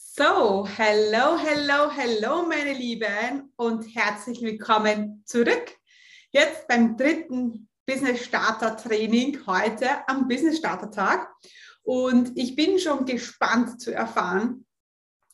So, hello, hello, hello, meine Lieben und herzlich willkommen zurück. Jetzt beim dritten Business Starter Training heute am Business Starter Tag. Und ich bin schon gespannt zu erfahren,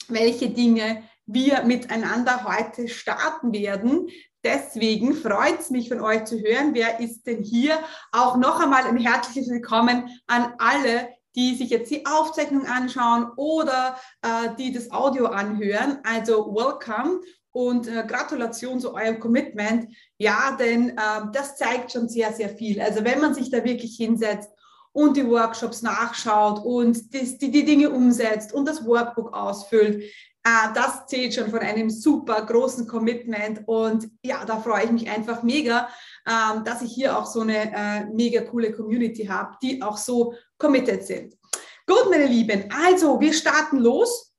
welche Dinge wir miteinander heute starten werden. Deswegen freut es mich von euch zu hören. Wer ist denn hier? Auch noch einmal ein herzliches Willkommen an alle, die sich jetzt die Aufzeichnung anschauen oder äh, die das Audio anhören. Also welcome und äh, Gratulation zu eurem Commitment. Ja, denn äh, das zeigt schon sehr, sehr viel. Also wenn man sich da wirklich hinsetzt und die Workshops nachschaut und das, die, die Dinge umsetzt und das Workbook ausfüllt, äh, das zählt schon von einem super großen Commitment. Und ja, da freue ich mich einfach mega, ähm, dass ich hier auch so eine äh, mega coole Community habe, die auch so committed sind. Gut, meine Lieben, also wir starten los.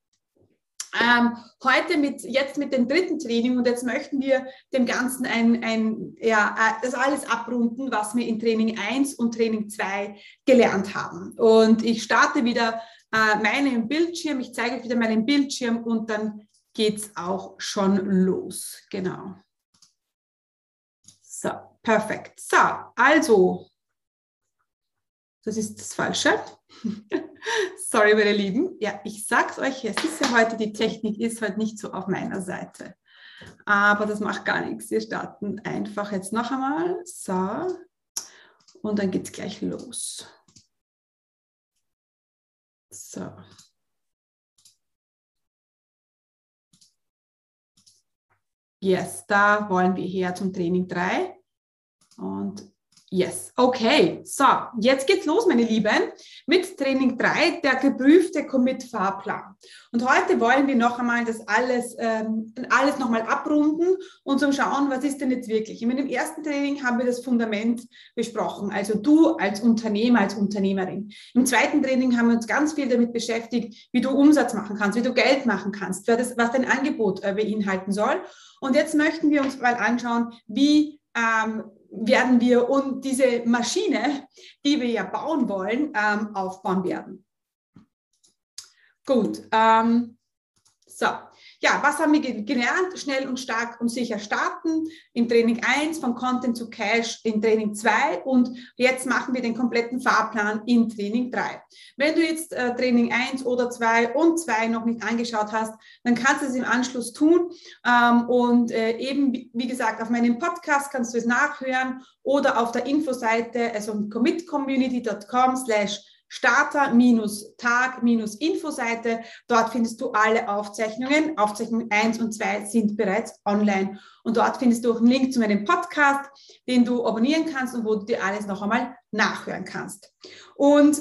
Ähm, heute mit, jetzt mit dem dritten Training und jetzt möchten wir dem Ganzen ein, ein, ja, äh, das alles abrunden, was wir in Training 1 und Training 2 gelernt haben. Und ich starte wieder äh, meinen Bildschirm, ich zeige euch wieder meinen Bildschirm und dann geht es auch schon los. Genau. So, perfekt. So, also, das ist das Falsche. Sorry, meine Lieben. Ja, ich sag's euch, es ist ja heute, die Technik ist halt nicht so auf meiner Seite. Aber das macht gar nichts. Wir starten einfach jetzt noch einmal. So. Und dann geht's gleich los. So. Yes, da wollen wir her zum Training 3. Und Yes, okay. So, jetzt geht's los, meine Lieben, mit Training 3, der geprüfte Commit-Fahrplan. Und heute wollen wir noch einmal das alles, ähm, alles nochmal abrunden und zum Schauen, was ist denn jetzt wirklich. In meinem ersten Training haben wir das Fundament besprochen, also du als Unternehmer, als Unternehmerin. Im zweiten Training haben wir uns ganz viel damit beschäftigt, wie du Umsatz machen kannst, wie du Geld machen kannst, was dein Angebot äh, beinhalten soll. Und jetzt möchten wir uns mal anschauen, wie ähm, werden wir und diese Maschine, die wir ja bauen wollen, ähm, aufbauen werden. Gut, ähm, so, ja, was haben wir gelernt? Schnell und stark und sicher starten. Im Training 1 von Content zu Cash in Training 2 und jetzt machen wir den kompletten Fahrplan in Training 3. Wenn du jetzt äh, Training 1 oder 2 und 2 noch nicht angeschaut hast, dann kannst du es im Anschluss tun. Ähm, und äh, eben, wie gesagt, auf meinem Podcast kannst du es nachhören oder auf der Infoseite, also commitcommunity.com slash Starter-Tag-Infoseite. Dort findest du alle Aufzeichnungen. Aufzeichnung 1 und 2 sind bereits online. Und dort findest du auch einen Link zu meinem Podcast, den du abonnieren kannst und wo du dir alles noch einmal nachhören kannst. Und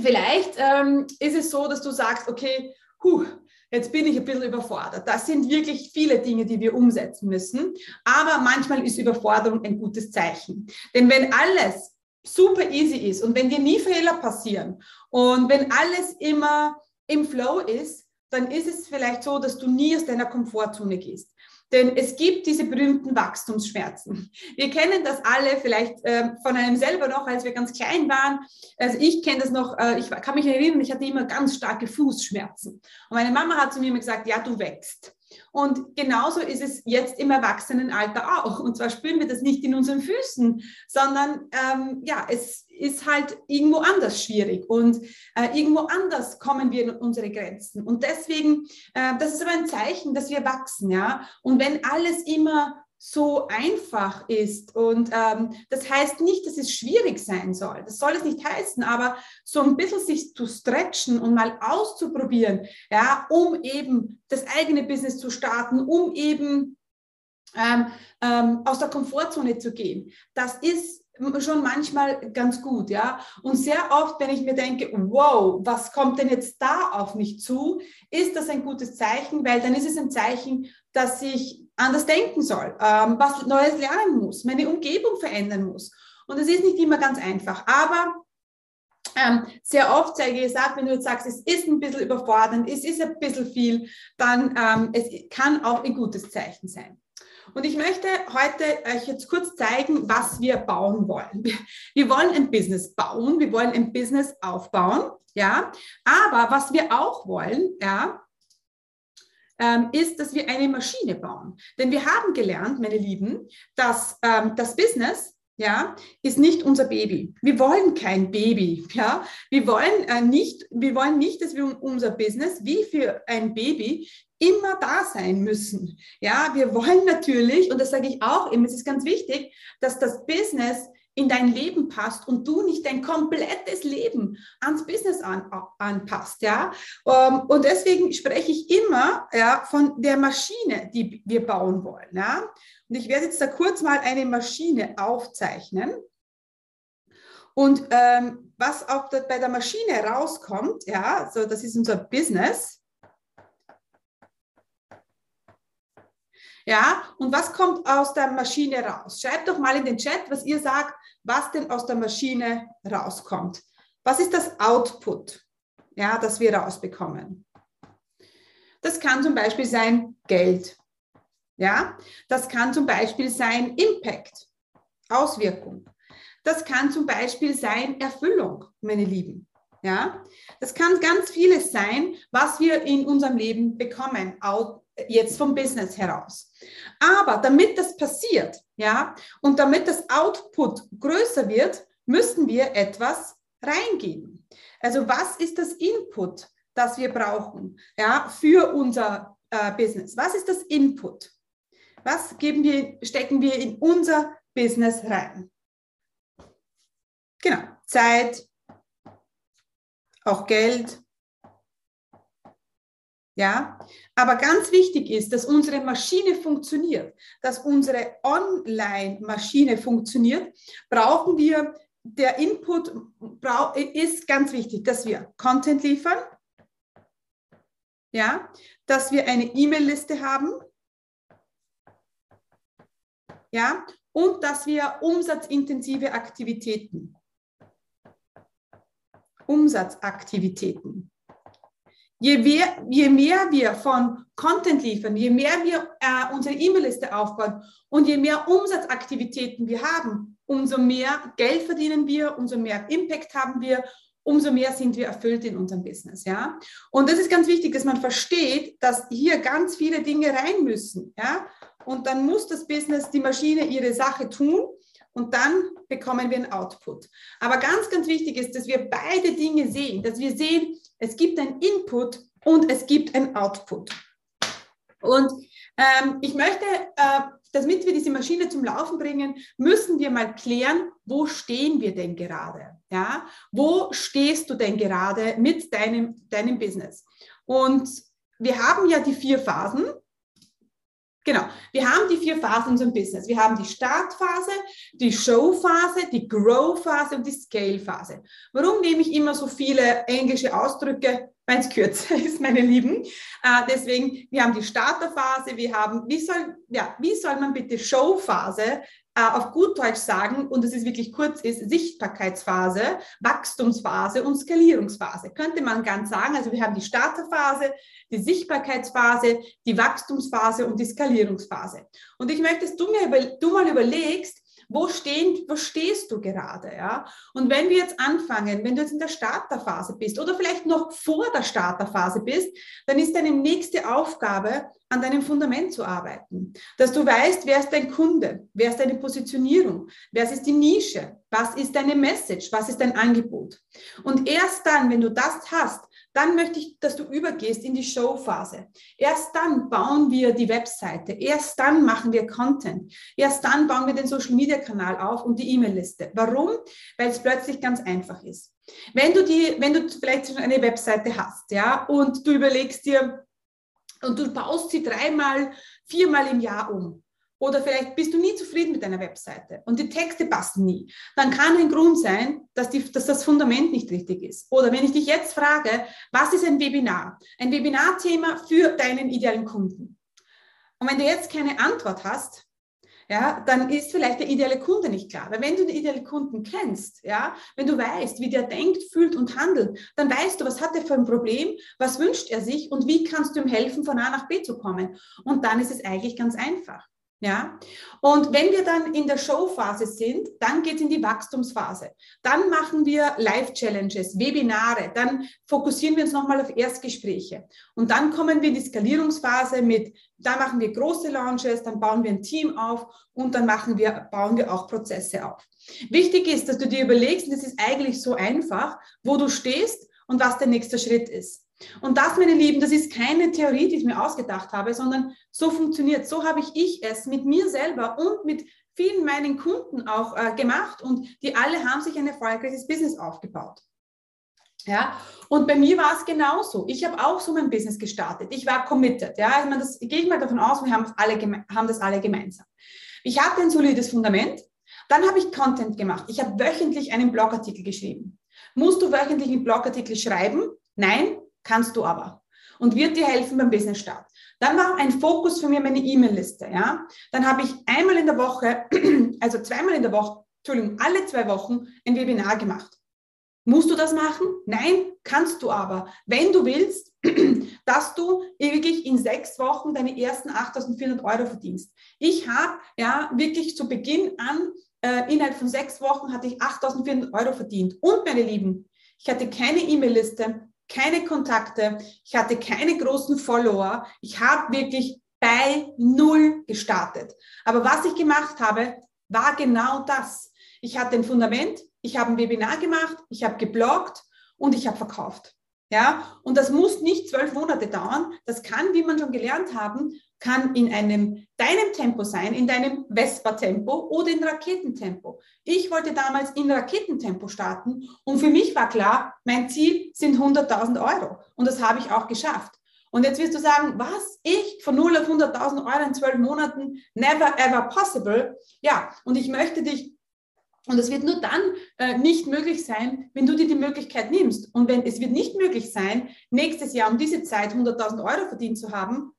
vielleicht ähm, ist es so, dass du sagst, okay, huh, jetzt bin ich ein bisschen überfordert. Das sind wirklich viele Dinge, die wir umsetzen müssen. Aber manchmal ist Überforderung ein gutes Zeichen. Denn wenn alles super easy ist und wenn dir nie Fehler passieren und wenn alles immer im Flow ist, dann ist es vielleicht so, dass du nie aus deiner Komfortzone gehst. Denn es gibt diese berühmten Wachstumsschmerzen. Wir kennen das alle vielleicht äh, von einem selber noch, als wir ganz klein waren. Also ich kenne das noch, äh, ich kann mich erinnern, ich hatte immer ganz starke Fußschmerzen. Und meine Mama hat zu mir immer gesagt, ja, du wächst. Und genauso ist es jetzt im Erwachsenenalter auch. Und zwar spüren wir das nicht in unseren Füßen, sondern ähm, ja, es ist halt irgendwo anders schwierig und äh, irgendwo anders kommen wir in unsere Grenzen. Und deswegen, äh, das ist aber ein Zeichen, dass wir wachsen, ja. Und wenn alles immer so einfach ist. Und ähm, das heißt nicht, dass es schwierig sein soll. Das soll es nicht heißen, aber so ein bisschen sich zu stretchen und mal auszuprobieren, ja, um eben das eigene Business zu starten, um eben ähm, ähm, aus der Komfortzone zu gehen. Das ist schon manchmal ganz gut, ja. Und sehr oft, wenn ich mir denke, wow, was kommt denn jetzt da auf mich zu, ist das ein gutes Zeichen, weil dann ist es ein Zeichen, dass ich anders denken soll, ähm, was Neues lernen muss, meine Umgebung verändern muss. Und es ist nicht immer ganz einfach, aber ähm, sehr oft ich gesagt, wenn du jetzt sagst, es ist ein bisschen überfordernd, es ist ein bisschen viel, dann ähm, es kann auch ein gutes Zeichen sein. Und ich möchte heute euch jetzt kurz zeigen, was wir bauen wollen. Wir wollen ein Business bauen, wir wollen ein Business aufbauen, ja. Aber was wir auch wollen, ja, ähm, ist, dass wir eine Maschine bauen. Denn wir haben gelernt, meine Lieben, dass ähm, das Business ja, ist nicht unser Baby. Wir wollen kein Baby, ja. Wir wollen äh, nicht, wir wollen nicht, dass wir unser Business wie für ein Baby immer da sein müssen. Ja, wir wollen natürlich, und das sage ich auch immer, es ist ganz wichtig, dass das Business in dein Leben passt und du nicht dein komplettes Leben ans Business an, anpasst, ja. Ähm, und deswegen spreche ich immer ja, von der Maschine, die wir bauen wollen, ja. Und ich werde jetzt da kurz mal eine Maschine aufzeichnen. Und ähm, was auch bei der Maschine rauskommt, ja, so das ist unser Business. Ja, und was kommt aus der Maschine raus? Schreibt doch mal in den Chat, was ihr sagt, was denn aus der Maschine rauskommt. Was ist das Output, ja, das wir rausbekommen? Das kann zum Beispiel sein Geld. Ja, das kann zum Beispiel sein Impact, Auswirkung. Das kann zum Beispiel sein Erfüllung, meine Lieben. Ja, das kann ganz vieles sein, was wir in unserem Leben bekommen, jetzt vom Business heraus. Aber damit das passiert, ja, und damit das Output größer wird, müssen wir etwas reingeben. Also was ist das Input, das wir brauchen, ja, für unser äh, Business? Was ist das Input? Was geben wir, stecken wir in unser Business rein? Genau, Zeit, auch Geld, ja, aber ganz wichtig ist, dass unsere Maschine funktioniert, dass unsere Online-Maschine funktioniert, brauchen wir, der Input ist ganz wichtig, dass wir Content liefern, ja, dass wir eine E-Mail-Liste haben, ja, und dass wir umsatzintensive Aktivitäten, Umsatzaktivitäten Je mehr, je mehr wir von Content liefern, je mehr wir äh, unsere E-Mail-Liste aufbauen und je mehr Umsatzaktivitäten wir haben, umso mehr Geld verdienen wir, umso mehr Impact haben wir, umso mehr sind wir erfüllt in unserem Business, ja. Und das ist ganz wichtig, dass man versteht, dass hier ganz viele Dinge rein müssen, ja. Und dann muss das Business, die Maschine ihre Sache tun und dann bekommen wir einen Output. Aber ganz, ganz wichtig ist, dass wir beide Dinge sehen, dass wir sehen, es gibt ein Input und es gibt ein Output. Und ähm, ich möchte, äh, damit wir diese Maschine zum Laufen bringen, müssen wir mal klären, wo stehen wir denn gerade? Ja? Wo stehst du denn gerade mit deinem, deinem Business? Und wir haben ja die vier Phasen. Genau. Wir haben die vier Phasen in unserem Business. Wir haben die Startphase, die Showphase, die Grow-Phase und die Scale-Phase. Warum nehme ich immer so viele englische Ausdrücke? Weil es kürzer ist, meine Lieben. Äh, deswegen, wir haben die Starterphase, wir haben, wie soll, ja, wie soll man bitte Showphase auf gut Deutsch sagen, und es ist wirklich kurz, ist Sichtbarkeitsphase, Wachstumsphase und Skalierungsphase. Könnte man ganz sagen. Also wir haben die Starterphase, die Sichtbarkeitsphase, die Wachstumsphase und die Skalierungsphase. Und ich möchte, dass du mir du mal überlegst, wo, stehen, wo stehst du gerade? Ja? Und wenn wir jetzt anfangen, wenn du jetzt in der Starterphase bist oder vielleicht noch vor der Starterphase bist, dann ist deine nächste Aufgabe, an deinem Fundament zu arbeiten. Dass du weißt, wer ist dein Kunde, wer ist deine Positionierung, wer ist die Nische, was ist deine Message, was ist dein Angebot. Und erst dann, wenn du das hast, dann möchte ich, dass du übergehst in die Showphase. Erst dann bauen wir die Webseite. Erst dann machen wir Content. Erst dann bauen wir den Social Media Kanal auf und die E-Mail-Liste. Warum? Weil es plötzlich ganz einfach ist. Wenn du die, wenn du vielleicht schon eine Webseite hast, ja, und du überlegst dir, und du baust sie dreimal, viermal im Jahr um, oder vielleicht bist du nie zufrieden mit deiner Webseite und die Texte passen nie. Dann kann ein Grund sein, dass, die, dass das Fundament nicht richtig ist. Oder wenn ich dich jetzt frage, was ist ein Webinar? Ein Webinarthema für deinen idealen Kunden. Und wenn du jetzt keine Antwort hast, ja, dann ist vielleicht der ideale Kunde nicht klar. Weil wenn du den idealen Kunden kennst, ja, wenn du weißt, wie der denkt, fühlt und handelt, dann weißt du, was hat er für ein Problem, was wünscht er sich und wie kannst du ihm helfen, von A nach B zu kommen. Und dann ist es eigentlich ganz einfach. Ja, und wenn wir dann in der Showphase sind, dann geht es in die Wachstumsphase. Dann machen wir Live-Challenges, Webinare, dann fokussieren wir uns nochmal auf Erstgespräche. Und dann kommen wir in die Skalierungsphase mit, da machen wir große Launches, dann bauen wir ein Team auf und dann machen wir, bauen wir auch Prozesse auf. Wichtig ist, dass du dir überlegst, und das ist eigentlich so einfach, wo du stehst und was der nächste Schritt ist. Und das, meine Lieben, das ist keine Theorie, die ich mir ausgedacht habe, sondern so funktioniert. So habe ich, ich es mit mir selber und mit vielen meinen Kunden auch äh, gemacht und die alle haben sich ein erfolgreiches Business aufgebaut. Ja, und bei mir war es genauso. Ich habe auch so mein Business gestartet. Ich war committed. Ja, ich meine, das gehe ich mal davon aus, wir haben alle, haben das alle gemeinsam. Ich hatte ein solides Fundament. Dann habe ich Content gemacht. Ich habe wöchentlich einen Blogartikel geschrieben. Musst du wöchentlich einen Blogartikel schreiben? Nein, Kannst du aber. Und wird dir helfen beim Business Start. Dann war ein Fokus für mich meine E-Mail-Liste. Ja? Dann habe ich einmal in der Woche, also zweimal in der Woche, Entschuldigung, alle zwei Wochen ein Webinar gemacht. Musst du das machen? Nein, kannst du aber. Wenn du willst, dass du wirklich in sechs Wochen deine ersten 8.400 Euro verdienst. Ich habe ja wirklich zu Beginn an, äh, innerhalb von sechs Wochen hatte ich 8.400 Euro verdient. Und meine Lieben, ich hatte keine E-Mail-Liste, keine Kontakte, ich hatte keine großen Follower. Ich habe wirklich bei Null gestartet. Aber was ich gemacht habe, war genau das. Ich hatte ein Fundament, ich habe ein Webinar gemacht, ich habe gebloggt und ich habe verkauft. Ja, und das muss nicht zwölf Monate dauern. Das kann, wie man schon gelernt haben, kann in einem deinem Tempo sein, in deinem Vespa-Tempo oder in Raketentempo. Ich wollte damals in Raketentempo starten und für mich war klar, mein Ziel sind 100.000 Euro und das habe ich auch geschafft. Und jetzt wirst du sagen, was? Ich von 0 auf 100.000 Euro in zwölf Monaten? Never ever possible. Ja, und ich möchte dich und es wird nur dann äh, nicht möglich sein, wenn du dir die Möglichkeit nimmst. Und wenn es wird nicht möglich sein, nächstes Jahr um diese Zeit 100.000 Euro verdient zu haben,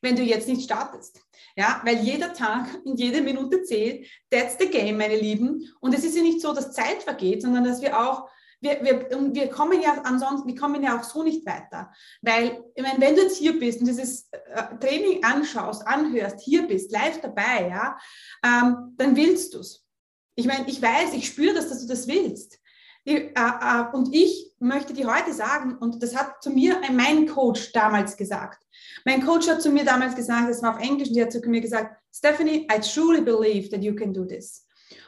wenn du jetzt nicht startest. Ja, weil jeder Tag und jede Minute zählt. That's the game, meine Lieben. Und es ist ja nicht so, dass Zeit vergeht, sondern dass wir auch, wir, wir, wir kommen ja ansonsten, wir kommen ja auch so nicht weiter. Weil, ich meine, wenn du jetzt hier bist und dieses äh, Training anschaust, anhörst, hier bist, live dabei, ja, ähm, dann willst du es. Ich meine, ich weiß, ich spüre das, dass du das willst. Äh, äh, und ich möchte dir heute sagen, und das hat zu mir mein Coach damals gesagt. Mein Coach hat zu mir damals gesagt, das war auf Englisch, und die hat zu mir gesagt, Stephanie, I truly believe that you can do this.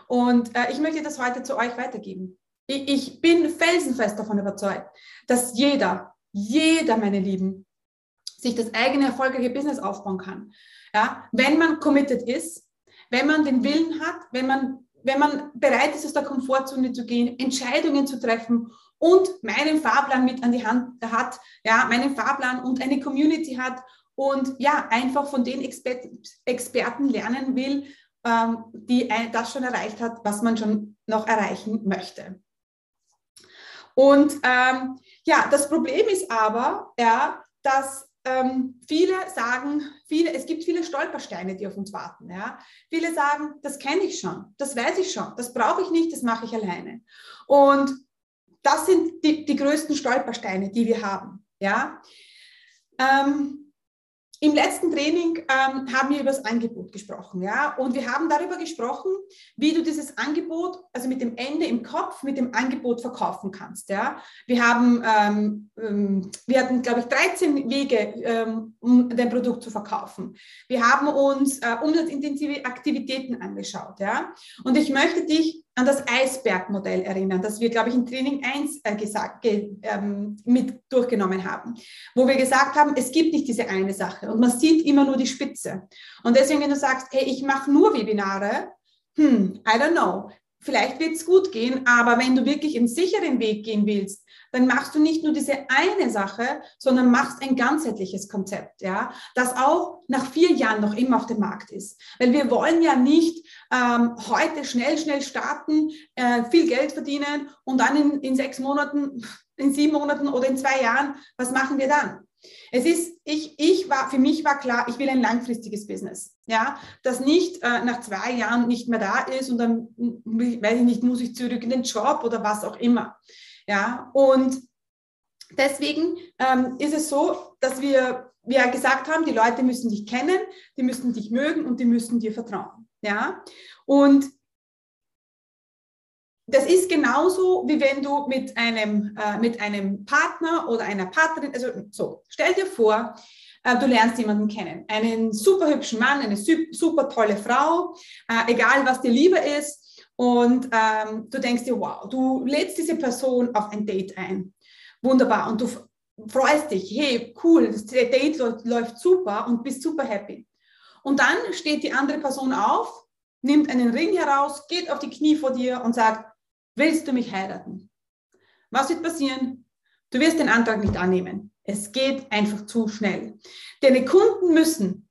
Und äh, ich möchte das heute zu euch weitergeben. Ich bin felsenfest davon überzeugt, dass jeder, jeder, meine Lieben, sich das eigene erfolgreiche Business aufbauen kann. Ja, wenn man committed ist, wenn man den Willen hat, wenn man wenn man bereit ist, aus der Komfortzone zu gehen, Entscheidungen zu treffen und meinen Fahrplan mit an die Hand hat, ja, meinen Fahrplan und eine Community hat und ja, einfach von den Exper Experten lernen will, ähm, die das schon erreicht hat, was man schon noch erreichen möchte. Und ähm, ja, das Problem ist aber, ja, dass ähm, viele sagen, viele, es gibt viele Stolpersteine, die auf uns warten. Ja? Viele sagen, das kenne ich schon, das weiß ich schon, das brauche ich nicht, das mache ich alleine. Und das sind die, die größten Stolpersteine, die wir haben. Ja? Ähm, im letzten Training ähm, haben wir über das Angebot gesprochen, ja, und wir haben darüber gesprochen, wie du dieses Angebot, also mit dem Ende im Kopf, mit dem Angebot verkaufen kannst, ja. Wir haben, ähm, ähm wir hatten, glaube ich, 13 Wege, ähm, um dein Produkt zu verkaufen. Wir haben uns äh, umsatzintensive Aktivitäten angeschaut, ja, und ich möchte dich an das Eisbergmodell erinnern, das wir, glaube ich, in Training 1 äh, gesagt, ähm, mit durchgenommen haben, wo wir gesagt haben, es gibt nicht diese eine Sache und man sieht immer nur die Spitze. Und deswegen, wenn du sagst, hey, ich mache nur Webinare, hm, I don't know, vielleicht wird es gut gehen, aber wenn du wirklich einen sicheren Weg gehen willst, dann machst du nicht nur diese eine Sache, sondern machst ein ganzheitliches Konzept, ja, das auch nach vier Jahren noch immer auf dem Markt ist. Weil wir wollen ja nicht ähm, heute schnell, schnell starten, äh, viel Geld verdienen und dann in, in sechs Monaten, in sieben Monaten oder in zwei Jahren, was machen wir dann? Es ist, ich, ich war, für mich war klar, ich will ein langfristiges Business. Ja, das nicht äh, nach zwei Jahren nicht mehr da ist und dann, weiß ich nicht, muss ich zurück in den Job oder was auch immer. Ja, und deswegen ähm, ist es so, dass wir wir gesagt haben, die Leute müssen dich kennen, die müssen dich mögen und die müssen dir vertrauen. Ja? Und das ist genauso, wie wenn du mit einem, äh, mit einem Partner oder einer Partnerin, also so, stell dir vor, äh, du lernst jemanden kennen, einen super hübschen Mann, eine super tolle Frau, äh, egal was dir lieber ist, und ähm, du denkst dir, wow, du lädst diese Person auf ein Date ein. Wunderbar. Und du freust dich, hey, cool, das Date läuft super und bist super happy. Und dann steht die andere Person auf, nimmt einen Ring heraus, geht auf die Knie vor dir und sagt, willst du mich heiraten? Was wird passieren? Du wirst den Antrag nicht annehmen. Es geht einfach zu schnell. Deine Kunden müssen,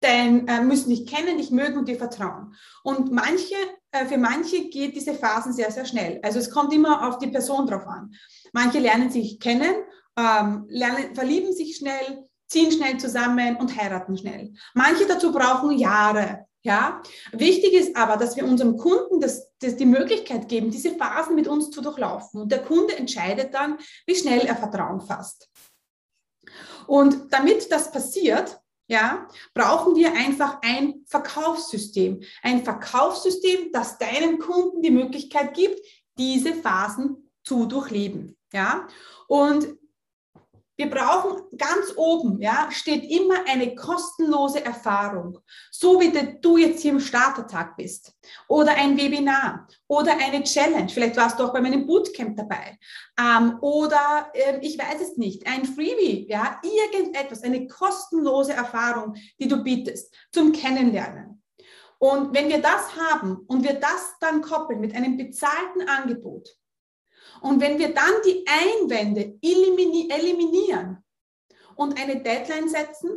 dein, äh, müssen dich kennen, dich mögen und dir vertrauen. Und manche, äh, für manche geht diese Phasen sehr, sehr schnell. Also es kommt immer auf die Person drauf an. Manche lernen sich kennen, ähm, lernen, verlieben sich schnell, ziehen schnell zusammen und heiraten schnell. Manche dazu brauchen Jahre. Ja, wichtig ist aber, dass wir unserem Kunden das, das die Möglichkeit geben, diese Phasen mit uns zu durchlaufen. Und der Kunde entscheidet dann, wie schnell er Vertrauen fasst. Und damit das passiert, ja, brauchen wir einfach ein Verkaufssystem. Ein Verkaufssystem, das deinem Kunden die Möglichkeit gibt, diese Phasen zu durchleben. Ja, und wir brauchen ganz oben, ja, steht immer eine kostenlose Erfahrung. So wie du jetzt hier im Startertag bist. Oder ein Webinar. Oder eine Challenge. Vielleicht warst du auch bei meinem Bootcamp dabei. Ähm, oder äh, ich weiß es nicht, ein Freebie, ja, irgendetwas, eine kostenlose Erfahrung, die du bietest zum Kennenlernen. Und wenn wir das haben und wir das dann koppeln mit einem bezahlten Angebot, und wenn wir dann die Einwände eliminieren und eine Deadline setzen,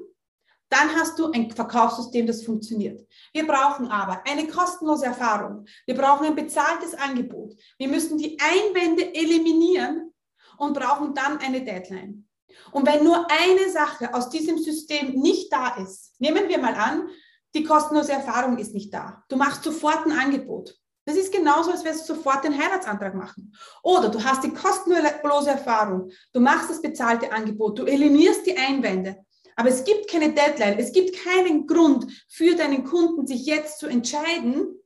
dann hast du ein Verkaufssystem, das funktioniert. Wir brauchen aber eine kostenlose Erfahrung. Wir brauchen ein bezahltes Angebot. Wir müssen die Einwände eliminieren und brauchen dann eine Deadline. Und wenn nur eine Sache aus diesem System nicht da ist, nehmen wir mal an, die kostenlose Erfahrung ist nicht da. Du machst sofort ein Angebot. Das ist genauso, als würdest du sofort den Heiratsantrag machen. Oder du hast die kostenlose Erfahrung, du machst das bezahlte Angebot, du eliminierst die Einwände, aber es gibt keine Deadline, es gibt keinen Grund für deinen Kunden, sich jetzt zu entscheiden,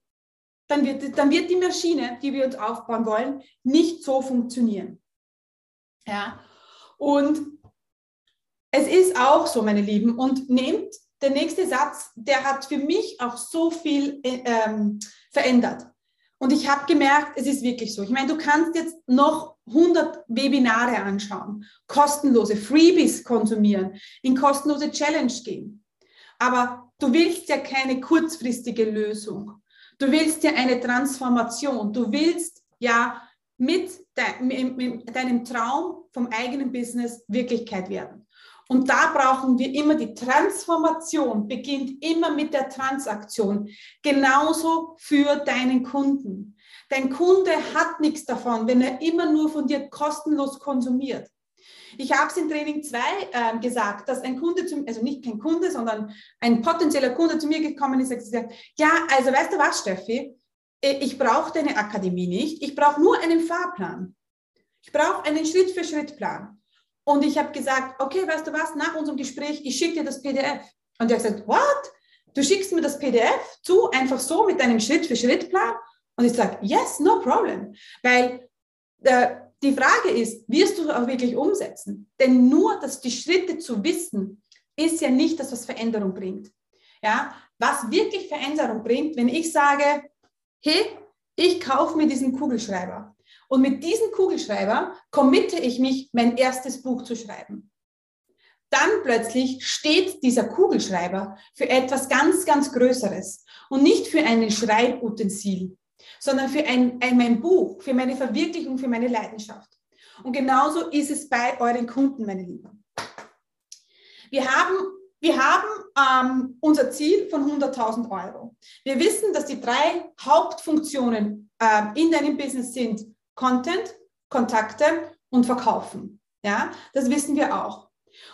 dann wird, dann wird die Maschine, die wir uns aufbauen wollen, nicht so funktionieren. Ja, und es ist auch so, meine Lieben, und nehmt der nächste Satz, der hat für mich auch so viel äh, ähm, verändert. Und ich habe gemerkt, es ist wirklich so. Ich meine, du kannst jetzt noch 100 Webinare anschauen, kostenlose Freebies konsumieren, in kostenlose Challenge gehen. Aber du willst ja keine kurzfristige Lösung. Du willst ja eine Transformation. Du willst ja mit, deinem Traum vom eigenen Business Wirklichkeit werden. Und da brauchen wir immer die Transformation, beginnt immer mit der Transaktion. Genauso für deinen Kunden. Dein Kunde hat nichts davon, wenn er immer nur von dir kostenlos konsumiert. Ich habe es in Training 2 äh, gesagt, dass ein Kunde, zum, also nicht kein Kunde, sondern ein potenzieller Kunde zu mir gekommen ist und gesagt, ja, also weißt du was, Steffi, äh, ich brauche deine Akademie nicht, ich brauche nur einen Fahrplan. Ich brauche einen Schritt-für-Schritt-Plan. Und ich habe gesagt, okay, weißt du was, nach unserem Gespräch, ich schicke dir das PDF. Und er hat gesagt, what? Du schickst mir das PDF zu, einfach so mit deinem Schritt-für-Schritt-Plan? Und ich sage, yes, no problem. Weil äh, die Frage ist, wirst du auch wirklich umsetzen? Denn nur, dass die Schritte zu wissen, ist ja nicht das, was Veränderung bringt. Ja, was wirklich Veränderung bringt, wenn ich sage, hey, ich kaufe mir diesen Kugelschreiber. Und mit diesem Kugelschreiber committe ich mich, mein erstes Buch zu schreiben. Dann plötzlich steht dieser Kugelschreiber für etwas ganz, ganz Größeres und nicht für einen Schreibutensil, sondern für ein, ein, mein Buch, für meine Verwirklichung, für meine Leidenschaft. Und genauso ist es bei euren Kunden, meine Lieben. Wir haben, wir haben ähm, unser Ziel von 100.000 Euro. Wir wissen, dass die drei Hauptfunktionen äh, in deinem Business sind Content, Kontakte und Verkaufen. Ja, das wissen wir auch.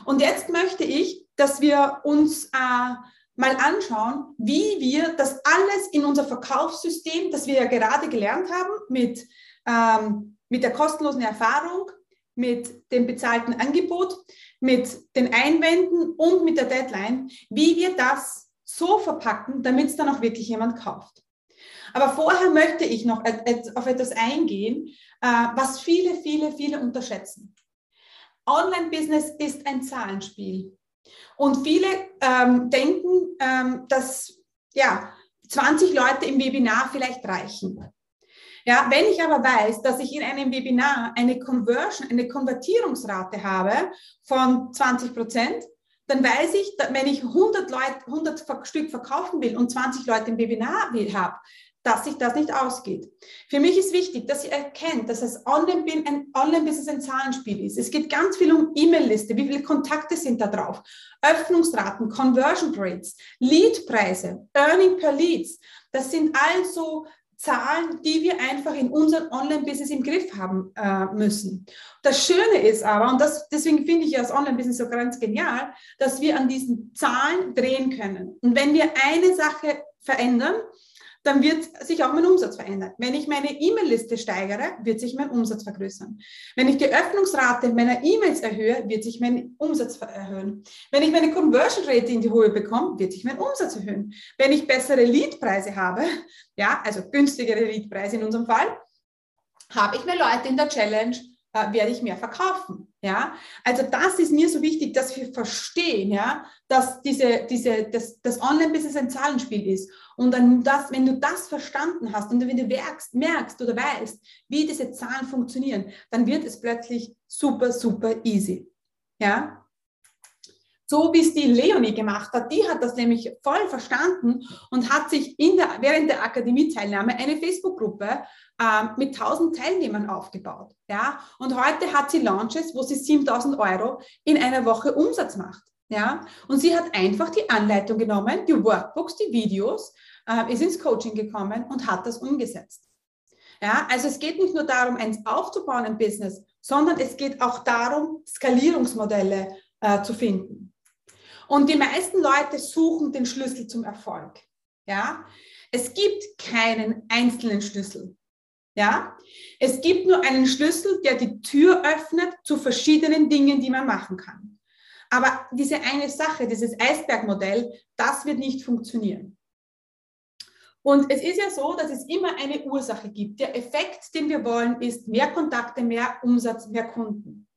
Und jetzt möchte ich, dass wir uns äh, mal anschauen, wie wir das alles in unser Verkaufssystem, das wir ja gerade gelernt haben, mit, ähm, mit der kostenlosen Erfahrung, mit dem bezahlten Angebot, mit den Einwänden und mit der Deadline, wie wir das so verpacken, damit es dann auch wirklich jemand kauft. Aber vorher möchte ich noch auf etwas eingehen, äh, was viele, viele, viele unterschätzen. Online-Business ist ein Zahlenspiel. Und viele ähm, denken, ähm, dass ja, 20 Leute im Webinar vielleicht reichen. Ja, wenn ich aber weiß, dass ich in einem Webinar eine Conversion, eine Konvertierungsrate habe von 20 Prozent, dann weiß ich, wenn ich 100, Leute, 100 Stück verkaufen will und 20 Leute im Webinar habe, dass sich das nicht ausgeht. Für mich ist wichtig, dass ihr erkennt, dass das Online-Business ein, Zahlenspiel ist. Es geht ganz viel um E-Mail-Liste, wie viele Kontakte sind da drauf, Öffnungsraten, Conversion Rates, Leadpreise, Earning per Leads. Das sind also Zahlen, die wir einfach in unserem Online-Business im Griff haben äh, müssen. Das Schöne ist aber, und das, deswegen finde ich ja das Online-Business so ganz genial, dass wir an diesen Zahlen drehen können. Und wenn wir eine Sache verändern, dann wird sich auch mein Umsatz verändern. Wenn ich meine E-Mail-Liste steigere, wird sich mein Umsatz vergrößern. Wenn ich die Öffnungsrate meiner E-Mails erhöhe, wird sich mein Umsatz erhöhen. Wenn ich meine Conversion Rate in die Höhe bekomme, wird sich mein Umsatz erhöhen. Wenn ich bessere Leadpreise habe, ja, also günstigere Leadpreise in unserem Fall, habe ich mehr Leute in der Challenge, äh, werde ich mehr verkaufen. Ja, also das ist mir so wichtig, dass wir verstehen, ja, dass diese, diese, das, das Online-Business ein Zahlenspiel ist. Und dann das, wenn du das verstanden hast und wenn du merkst, merkst oder weißt, wie diese Zahlen funktionieren, dann wird es plötzlich super, super easy. Ja, so wie es die Leonie gemacht hat. Die hat das nämlich voll verstanden und hat sich in der, während der Akademie-Teilnahme eine Facebook-Gruppe äh, mit 1000 Teilnehmern aufgebaut. Ja? Und heute hat sie Launches, wo sie 7000 Euro in einer Woche Umsatz macht. Ja? Und sie hat einfach die Anleitung genommen, die Workbooks, die Videos, äh, ist ins Coaching gekommen und hat das umgesetzt. Ja, also es geht nicht nur darum, eins aufzubauen im Business, sondern es geht auch darum, Skalierungsmodelle äh, zu finden. Und die meisten Leute suchen den Schlüssel zum Erfolg. Ja, es gibt keinen einzelnen Schlüssel. Ja, es gibt nur einen Schlüssel, der die Tür öffnet zu verschiedenen Dingen, die man machen kann. Aber diese eine Sache, dieses Eisbergmodell, das wird nicht funktionieren. Und es ist ja so, dass es immer eine Ursache gibt. Der Effekt, den wir wollen, ist mehr Kontakte, mehr Umsatz, mehr Kunden.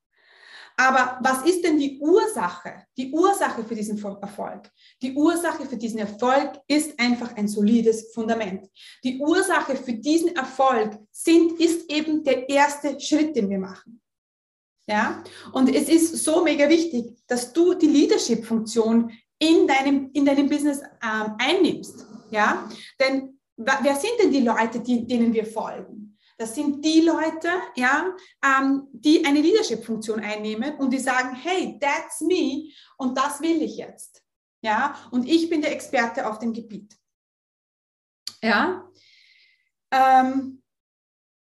Aber was ist denn die Ursache? Die Ursache für diesen Erfolg. Die Ursache für diesen Erfolg ist einfach ein solides Fundament. Die Ursache für diesen Erfolg sind, ist eben der erste Schritt, den wir machen. Ja? Und es ist so mega wichtig, dass du die Leadership-Funktion in deinem, in deinem Business ähm, einnimmst. Ja? Denn wer sind denn die Leute, die, denen wir folgen? Das sind die Leute, ja, ähm, die eine Leadership-Funktion einnehmen und die sagen, hey, that's me und das will ich jetzt. Ja, und ich bin der Experte auf dem Gebiet. Ja, ähm,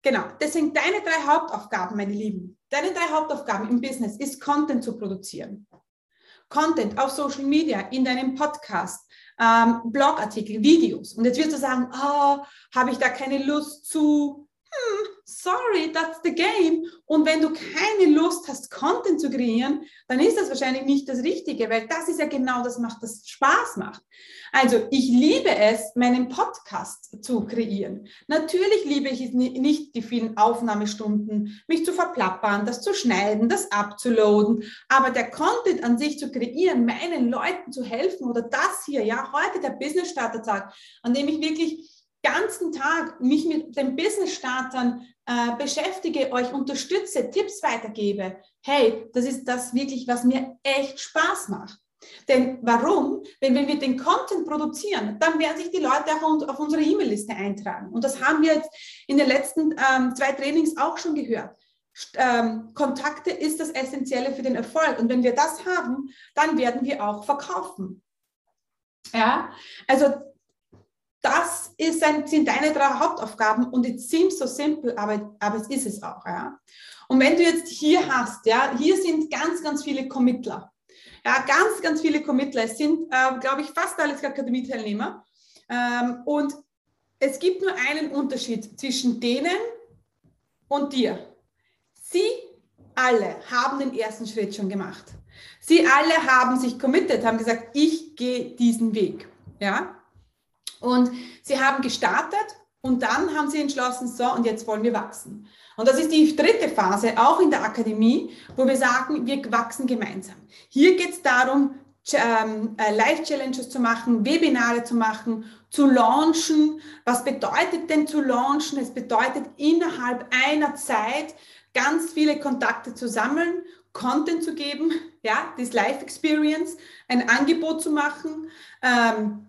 genau. Deswegen deine drei Hauptaufgaben, meine Lieben. Deine drei Hauptaufgaben im Business ist Content zu produzieren. Content auf Social Media, in deinem Podcast, ähm, Blogartikel, Videos. Und jetzt wirst du sagen, oh, habe ich da keine Lust zu? Hm, sorry, that's the game. Und wenn du keine Lust hast, Content zu kreieren, dann ist das wahrscheinlich nicht das Richtige, weil das ist ja genau das macht, das Spaß macht. Also ich liebe es, meinen Podcast zu kreieren. Natürlich liebe ich es nicht, die vielen Aufnahmestunden, mich zu verplappern, das zu schneiden, das abzuloaden, aber der Content an sich zu kreieren, meinen Leuten zu helfen oder das hier, ja, heute der Business Starter Tag, an dem ich wirklich ganzen Tag mich mit den Business-Startern äh, beschäftige, euch unterstütze, Tipps weitergebe, hey, das ist das wirklich, was mir echt Spaß macht. Denn warum? Wenn, wenn wir den Content produzieren, dann werden sich die Leute auch auf unsere E-Mail-Liste eintragen. Und das haben wir jetzt in den letzten ähm, zwei Trainings auch schon gehört. Ähm, Kontakte ist das Essentielle für den Erfolg. Und wenn wir das haben, dann werden wir auch verkaufen. Ja, also das ist ein, sind deine drei Hauptaufgaben und es seems so simple, aber, aber es ist es auch. Ja. Und wenn du jetzt hier hast, ja, hier sind ganz, ganz viele Committler. Ja, ganz, ganz viele Committler. Es sind, äh, glaube ich, fast alles Akademie-Teilnehmer. Ähm, und es gibt nur einen Unterschied zwischen denen und dir. Sie alle haben den ersten Schritt schon gemacht. Sie alle haben sich committed, haben gesagt, ich gehe diesen Weg. Ja? Und sie haben gestartet und dann haben sie entschlossen, so, und jetzt wollen wir wachsen. Und das ist die dritte Phase, auch in der Akademie, wo wir sagen, wir wachsen gemeinsam. Hier geht es darum, ähm, äh, Live-Challenges zu machen, Webinare zu machen, zu launchen. Was bedeutet denn zu launchen? Es bedeutet innerhalb einer Zeit ganz viele Kontakte zu sammeln, Content zu geben, ja, das Live-Experience, ein Angebot zu machen, ähm,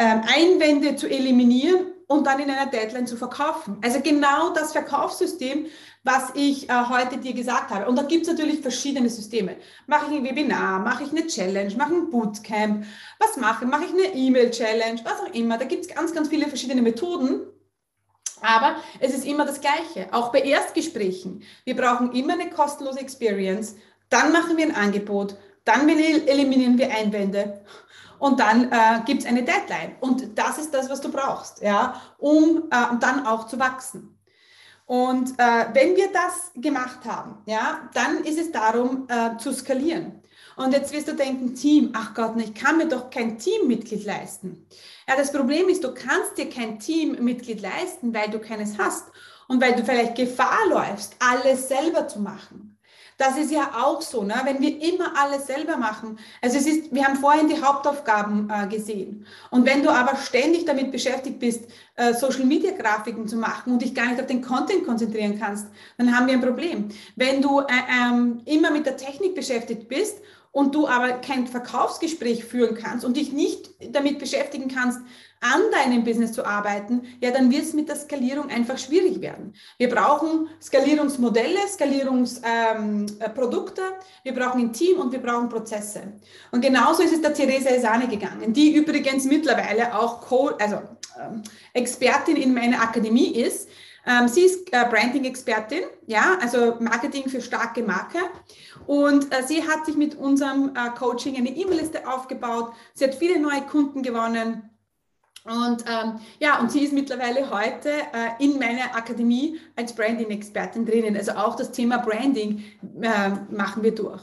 Einwände zu eliminieren und dann in einer Deadline zu verkaufen. Also genau das Verkaufssystem, was ich äh, heute dir gesagt habe. Und da gibt es natürlich verschiedene Systeme. Mache ich ein Webinar, mache ich eine Challenge, mache ein Bootcamp, was mache ich? Mache ich eine E-Mail-Challenge, was auch immer. Da gibt es ganz, ganz viele verschiedene Methoden. Aber es ist immer das Gleiche. Auch bei Erstgesprächen. Wir brauchen immer eine kostenlose Experience. Dann machen wir ein Angebot. Dann eliminieren wir Einwände und dann äh, gibt es eine Deadline. Und das ist das, was du brauchst, ja, um äh, dann auch zu wachsen. Und äh, wenn wir das gemacht haben, ja, dann ist es darum äh, zu skalieren. Und jetzt wirst du denken, Team, ach Gott, ich kann mir doch kein Teammitglied leisten. Ja, das Problem ist, du kannst dir kein Teammitglied leisten, weil du keines hast und weil du vielleicht Gefahr läufst, alles selber zu machen. Das ist ja auch so, ne? wenn wir immer alles selber machen. Also es ist, wir haben vorhin die Hauptaufgaben äh, gesehen. Und wenn du aber ständig damit beschäftigt bist, äh, Social-Media-Grafiken zu machen und dich gar nicht auf den Content konzentrieren kannst, dann haben wir ein Problem. Wenn du äh, ähm, immer mit der Technik beschäftigt bist und du aber kein Verkaufsgespräch führen kannst und dich nicht damit beschäftigen kannst, an deinem Business zu arbeiten, ja, dann wird es mit der Skalierung einfach schwierig werden. Wir brauchen Skalierungsmodelle, Skalierungsprodukte, ähm, wir brauchen ein Team und wir brauchen Prozesse. Und genauso ist es der Theresa Esane gegangen, die übrigens mittlerweile auch Co also, ähm, Expertin in meiner Akademie ist. Ähm, sie ist äh, Branding-Expertin, ja, also Marketing für starke Marke. Und äh, sie hat sich mit unserem äh, Coaching eine E-Mail-Liste aufgebaut. Sie hat viele neue Kunden gewonnen. Und ähm, ja, und sie ist mittlerweile heute äh, in meiner Akademie als Branding-Expertin drinnen. Also auch das Thema Branding äh, machen wir durch.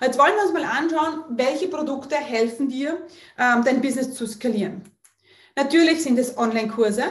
Jetzt wollen wir uns mal anschauen, welche Produkte helfen dir, ähm, dein Business zu skalieren. Natürlich sind es Online-Kurse,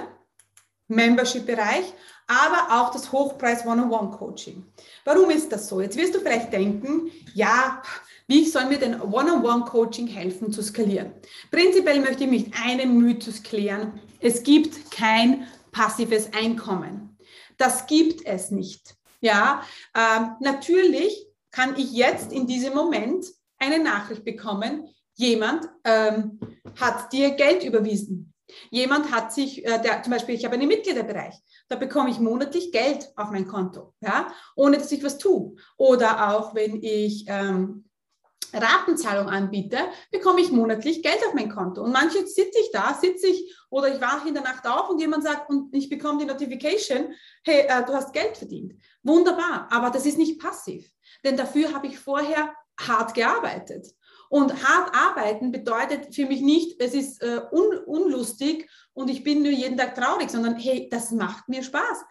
Membership-Bereich, aber auch das Hochpreis One-on-One-Coaching. Warum ist das so? Jetzt wirst du vielleicht denken, ja, wie soll mir denn One-on-One-Coaching helfen zu skalieren? Prinzipiell möchte ich mich einen Mythos klären. Es gibt kein passives Einkommen. Das gibt es nicht. Ja, ähm, natürlich kann ich jetzt in diesem Moment eine Nachricht bekommen, jemand ähm, hat dir Geld überwiesen. Jemand hat sich, äh, der, zum Beispiel, ich habe einen Mitgliederbereich, da bekomme ich monatlich Geld auf mein Konto, ja, ohne dass ich was tue. Oder auch wenn ich ähm, Ratenzahlung anbiete, bekomme ich monatlich Geld auf mein Konto. Und manche sitze ich da, sitze ich oder ich wache in der Nacht auf und jemand sagt und ich bekomme die Notification, hey, äh, du hast Geld verdient. Wunderbar, aber das ist nicht passiv, denn dafür habe ich vorher hart gearbeitet. Und hart arbeiten bedeutet für mich nicht, es ist äh, un unlustig und ich bin nur jeden Tag traurig, sondern hey, das macht mir Spaß.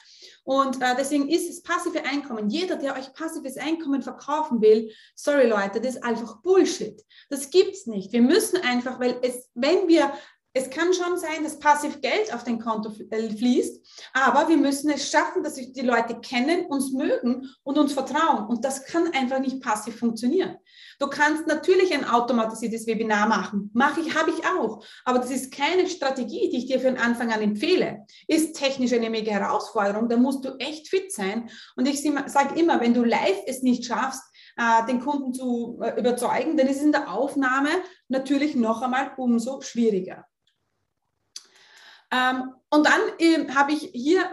Und äh, deswegen ist es passive Einkommen. Jeder, der euch passives Einkommen verkaufen will, sorry Leute, das ist einfach Bullshit. Das gibt's nicht. Wir müssen einfach, weil es, wenn wir es kann schon sein, dass passiv Geld auf dein Konto äh, fließt, aber wir müssen es schaffen, dass sich die Leute kennen, uns mögen und uns vertrauen. Und das kann einfach nicht passiv funktionieren. Du kannst natürlich ein automatisiertes Webinar machen. Mache ich, habe ich auch. Aber das ist keine Strategie, die ich dir für den Anfang an empfehle. Ist technisch eine mega Herausforderung. Da musst du echt fit sein. Und ich sage immer, wenn du live es nicht schaffst, äh, den Kunden zu äh, überzeugen, dann ist es in der Aufnahme natürlich noch einmal umso schwieriger. Ähm, und dann äh, habe ich hier,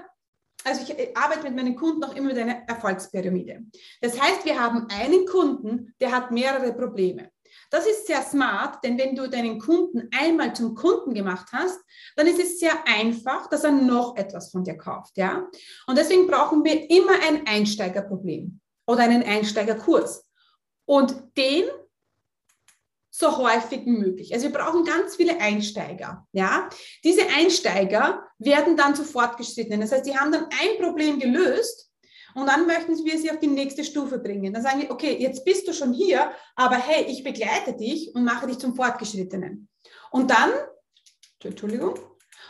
also ich arbeite mit meinen Kunden auch immer mit einer Erfolgspyramide. Das heißt, wir haben einen Kunden, der hat mehrere Probleme. Das ist sehr smart, denn wenn du deinen Kunden einmal zum Kunden gemacht hast, dann ist es sehr einfach, dass er noch etwas von dir kauft, ja? Und deswegen brauchen wir immer ein Einsteigerproblem oder einen Einsteigerkurs. Und den so häufig wie möglich. Also wir brauchen ganz viele Einsteiger. Ja? Diese Einsteiger werden dann zu Fortgeschrittenen. Das heißt, die haben dann ein Problem gelöst Und dann möchten wir sie auf die nächste Stufe bringen. Dann sagen wir, okay, jetzt bist du schon hier, aber hey, ich begleite dich und mache dich zum Fortgeschrittenen. Und dann, Entschuldigung,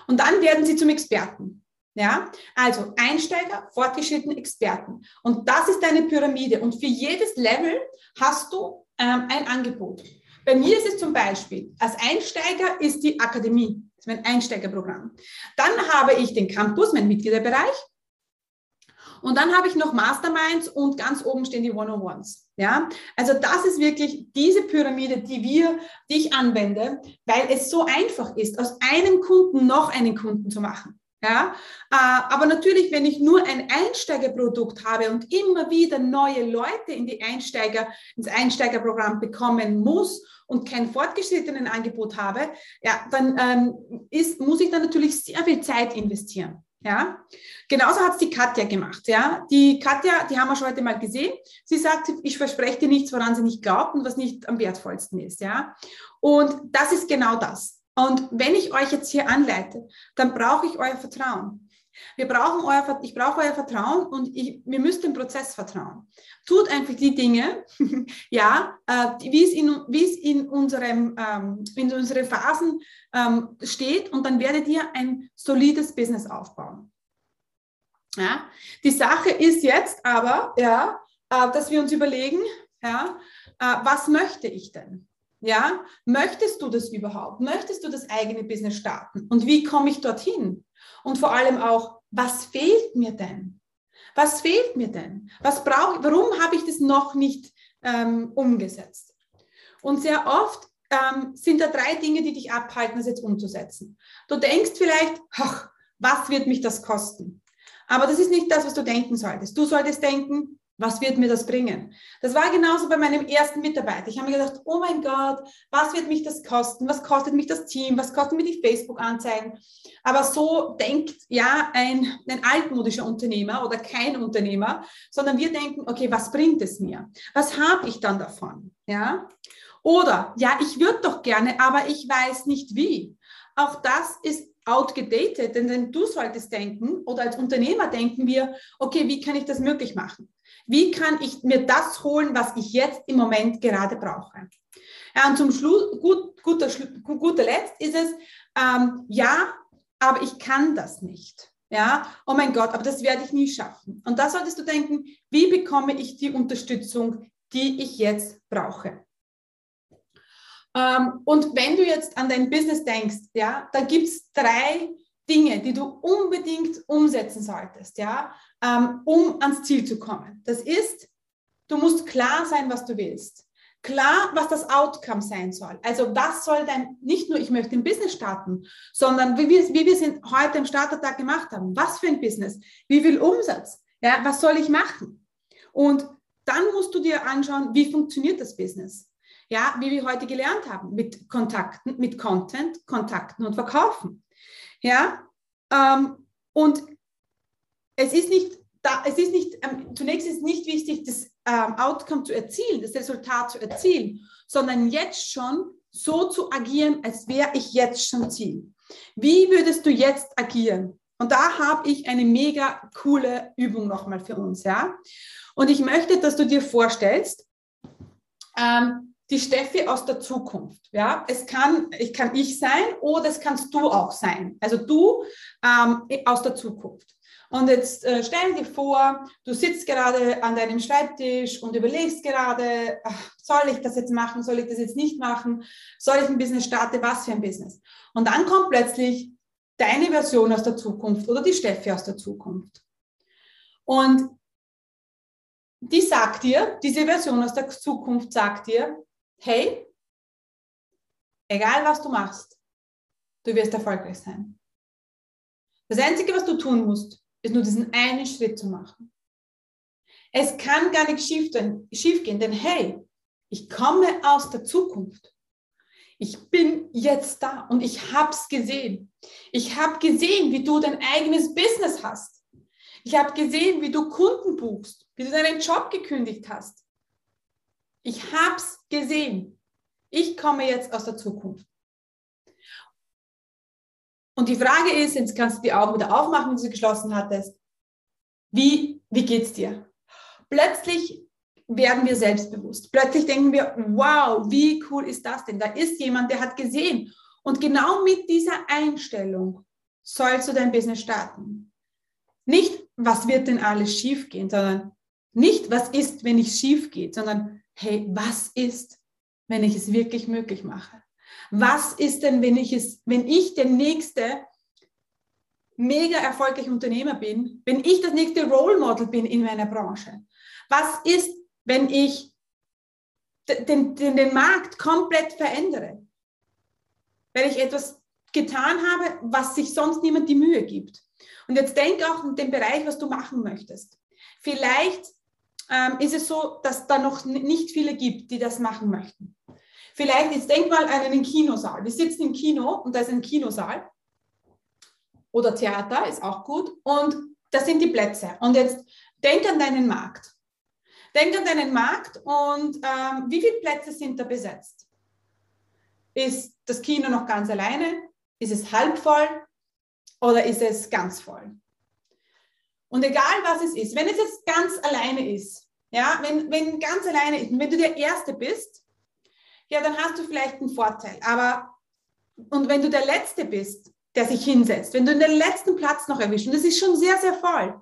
und dann werden sie zum Experten. Ja, also Einsteiger, Fortgeschrittene, Experten. Und das ist deine Pyramide. Und für jedes Level hast du ähm, ein Angebot. Bei mir ist es zum Beispiel, als Einsteiger ist die Akademie, das ist mein Einsteigerprogramm. Dann habe ich den Campus, mein Mitgliederbereich. Und dann habe ich noch Masterminds und ganz oben stehen die One-on-Ones. Ja, also das ist wirklich diese Pyramide, die wir, die ich anwende, weil es so einfach ist, aus einem Kunden noch einen Kunden zu machen. Ja, äh, aber natürlich, wenn ich nur ein Einsteigerprodukt habe und immer wieder neue Leute in die Einsteiger, ins Einsteigerprogramm bekommen muss und kein fortgeschrittenen Angebot habe, ja, dann ähm, ist, muss ich da natürlich sehr viel Zeit investieren. Ja, genauso hat es die Katja gemacht. Ja, die Katja, die haben wir schon heute mal gesehen. Sie sagt, ich verspreche dir nichts, woran sie nicht glaubt und was nicht am wertvollsten ist. Ja, und das ist genau das. Und wenn ich euch jetzt hier anleite, dann brauche ich euer Vertrauen. Wir brauchen euer, ich brauche euer Vertrauen und ich, wir müssen dem Prozess vertrauen. Tut einfach die Dinge, ja, äh, wie es in, wie es in, unserem, ähm, in unseren Phasen ähm, steht und dann werdet ihr ein solides Business aufbauen. Ja, die Sache ist jetzt aber, ja, äh, dass wir uns überlegen, ja, äh, was möchte ich denn? Ja, möchtest du das überhaupt? Möchtest du das eigene Business starten? Und wie komme ich dorthin? Und vor allem auch, was fehlt mir denn? Was fehlt mir denn? Was brauche Warum habe ich das noch nicht ähm, umgesetzt? Und sehr oft ähm, sind da drei Dinge, die dich abhalten, das jetzt umzusetzen. Du denkst vielleicht, ach, was wird mich das kosten? Aber das ist nicht das, was du denken solltest. Du solltest denken, was wird mir das bringen? Das war genauso bei meinem ersten Mitarbeiter. Ich habe mir gedacht, oh mein Gott, was wird mich das kosten? Was kostet mich das Team? Was kosten mir die Facebook-Anzeigen? Aber so denkt ja ein, ein altmodischer Unternehmer oder kein Unternehmer, sondern wir denken, okay, was bringt es mir? Was habe ich dann davon? Ja? Oder, ja, ich würde doch gerne, aber ich weiß nicht wie. Auch das ist outgedatet, denn du solltest denken oder als Unternehmer denken wir, okay, wie kann ich das möglich machen? Wie kann ich mir das holen, was ich jetzt im Moment gerade brauche? Ja, und zum Schluss, gut, guter, guter Letzt ist es, ähm, ja, aber ich kann das nicht. Ja, oh mein Gott, aber das werde ich nie schaffen. Und da solltest du denken, wie bekomme ich die Unterstützung, die ich jetzt brauche? Ähm, und wenn du jetzt an dein Business denkst, ja, da gibt es drei Dinge, die du unbedingt umsetzen solltest, ja, ähm, um ans Ziel zu kommen. Das ist, du musst klar sein, was du willst. Klar, was das Outcome sein soll. Also was soll dein, nicht nur ich möchte ein Business starten, sondern wie wir, wie wir es heute im Startertag gemacht haben. Was für ein Business? Wie viel Umsatz? Ja, was soll ich machen? Und dann musst du dir anschauen, wie funktioniert das Business? Ja, wie wir heute gelernt haben, mit Kontakten, mit Content, Kontakten und Verkaufen. Ja, ähm, und es ist nicht, da, es ist nicht, ähm, zunächst ist nicht wichtig, das ähm, Outcome zu erzielen, das Resultat zu erzielen, sondern jetzt schon so zu agieren, als wäre ich jetzt schon Ziel. Wie würdest du jetzt agieren? Und da habe ich eine mega coole Übung nochmal für uns, ja. Und ich möchte, dass du dir vorstellst, ähm, die Steffi aus der Zukunft. Ja, es kann, ich kann ich sein oder es kannst du auch sein. Also du ähm, aus der Zukunft. Und jetzt äh, stell dir vor, du sitzt gerade an deinem Schreibtisch und überlegst gerade, ach, soll ich das jetzt machen, soll ich das jetzt nicht machen, soll ich ein Business starten, was für ein Business? Und dann kommt plötzlich deine Version aus der Zukunft oder die Steffi aus der Zukunft. Und die sagt dir, diese Version aus der Zukunft sagt dir, hey, egal was du machst, du wirst erfolgreich sein. Das Einzige, was du tun musst, ist nur diesen einen Schritt zu machen. Es kann gar nicht schief, schief gehen, denn hey, ich komme aus der Zukunft. Ich bin jetzt da und ich habe es gesehen. Ich habe gesehen, wie du dein eigenes Business hast. Ich habe gesehen, wie du Kunden buchst, wie du deinen Job gekündigt hast. Ich habe es gesehen. Ich komme jetzt aus der Zukunft. Und die Frage ist, jetzt kannst du die Augen wieder aufmachen, wenn du sie geschlossen hattest. Wie wie geht's dir? Plötzlich werden wir selbstbewusst. Plötzlich denken wir, wow, wie cool ist das denn? Da ist jemand, der hat gesehen. Und genau mit dieser Einstellung sollst du dein Business starten. Nicht, was wird denn alles schiefgehen, sondern nicht, was ist, wenn es schief geht, sondern hey, was ist, wenn ich es wirklich möglich mache? Was ist denn, wenn ich es, wenn ich der nächste mega erfolgreiche Unternehmer bin, wenn ich das nächste Role Model bin in meiner Branche? Was ist, wenn ich den, den, den Markt komplett verändere? Weil ich etwas getan habe, was sich sonst niemand die Mühe gibt. Und jetzt denk auch in den Bereich, was du machen möchtest. Vielleicht ähm, ist es so, dass da noch nicht viele gibt, die das machen möchten. Vielleicht, jetzt denk mal an einen Kinosaal. Wir sitzen im Kino und da ist ein Kinosaal. Oder Theater ist auch gut. Und das sind die Plätze. Und jetzt denk an deinen Markt. Denk an deinen Markt und ähm, wie viele Plätze sind da besetzt? Ist das Kino noch ganz alleine? Ist es halb voll oder ist es ganz voll? Und egal was es ist, wenn es jetzt ganz alleine ist, ja, wenn, wenn ganz alleine ist, wenn du der Erste bist, ja, dann hast du vielleicht einen Vorteil. Aber, und wenn du der Letzte bist, der sich hinsetzt, wenn du den letzten Platz noch erwischst, und das ist schon sehr, sehr voll,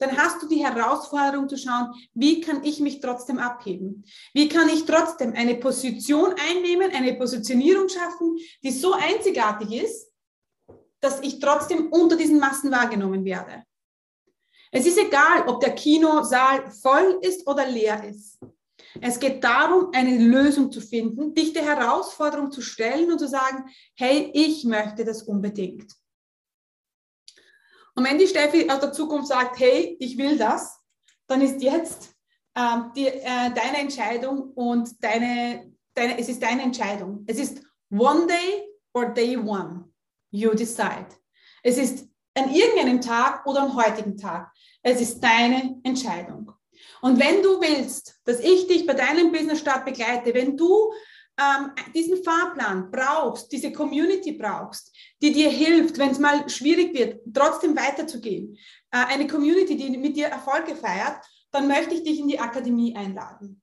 dann hast du die Herausforderung zu schauen, wie kann ich mich trotzdem abheben? Wie kann ich trotzdem eine Position einnehmen, eine Positionierung schaffen, die so einzigartig ist, dass ich trotzdem unter diesen Massen wahrgenommen werde? Es ist egal, ob der Kinosaal voll ist oder leer ist. Es geht darum, eine Lösung zu finden, dich der Herausforderung zu stellen und zu sagen, hey, ich möchte das unbedingt. Und wenn die Steffi aus der Zukunft sagt, hey, ich will das, dann ist jetzt äh, die, äh, deine Entscheidung und deine, deine, es ist deine Entscheidung. Es ist one day or day one. You decide. Es ist an irgendeinem Tag oder am heutigen Tag. Es ist deine Entscheidung. Und wenn du willst, dass ich dich bei deinem Business Start begleite, wenn du ähm, diesen Fahrplan brauchst, diese Community brauchst, die dir hilft, wenn es mal schwierig wird, trotzdem weiterzugehen, äh, eine Community, die mit dir Erfolge feiert, dann möchte ich dich in die Akademie einladen.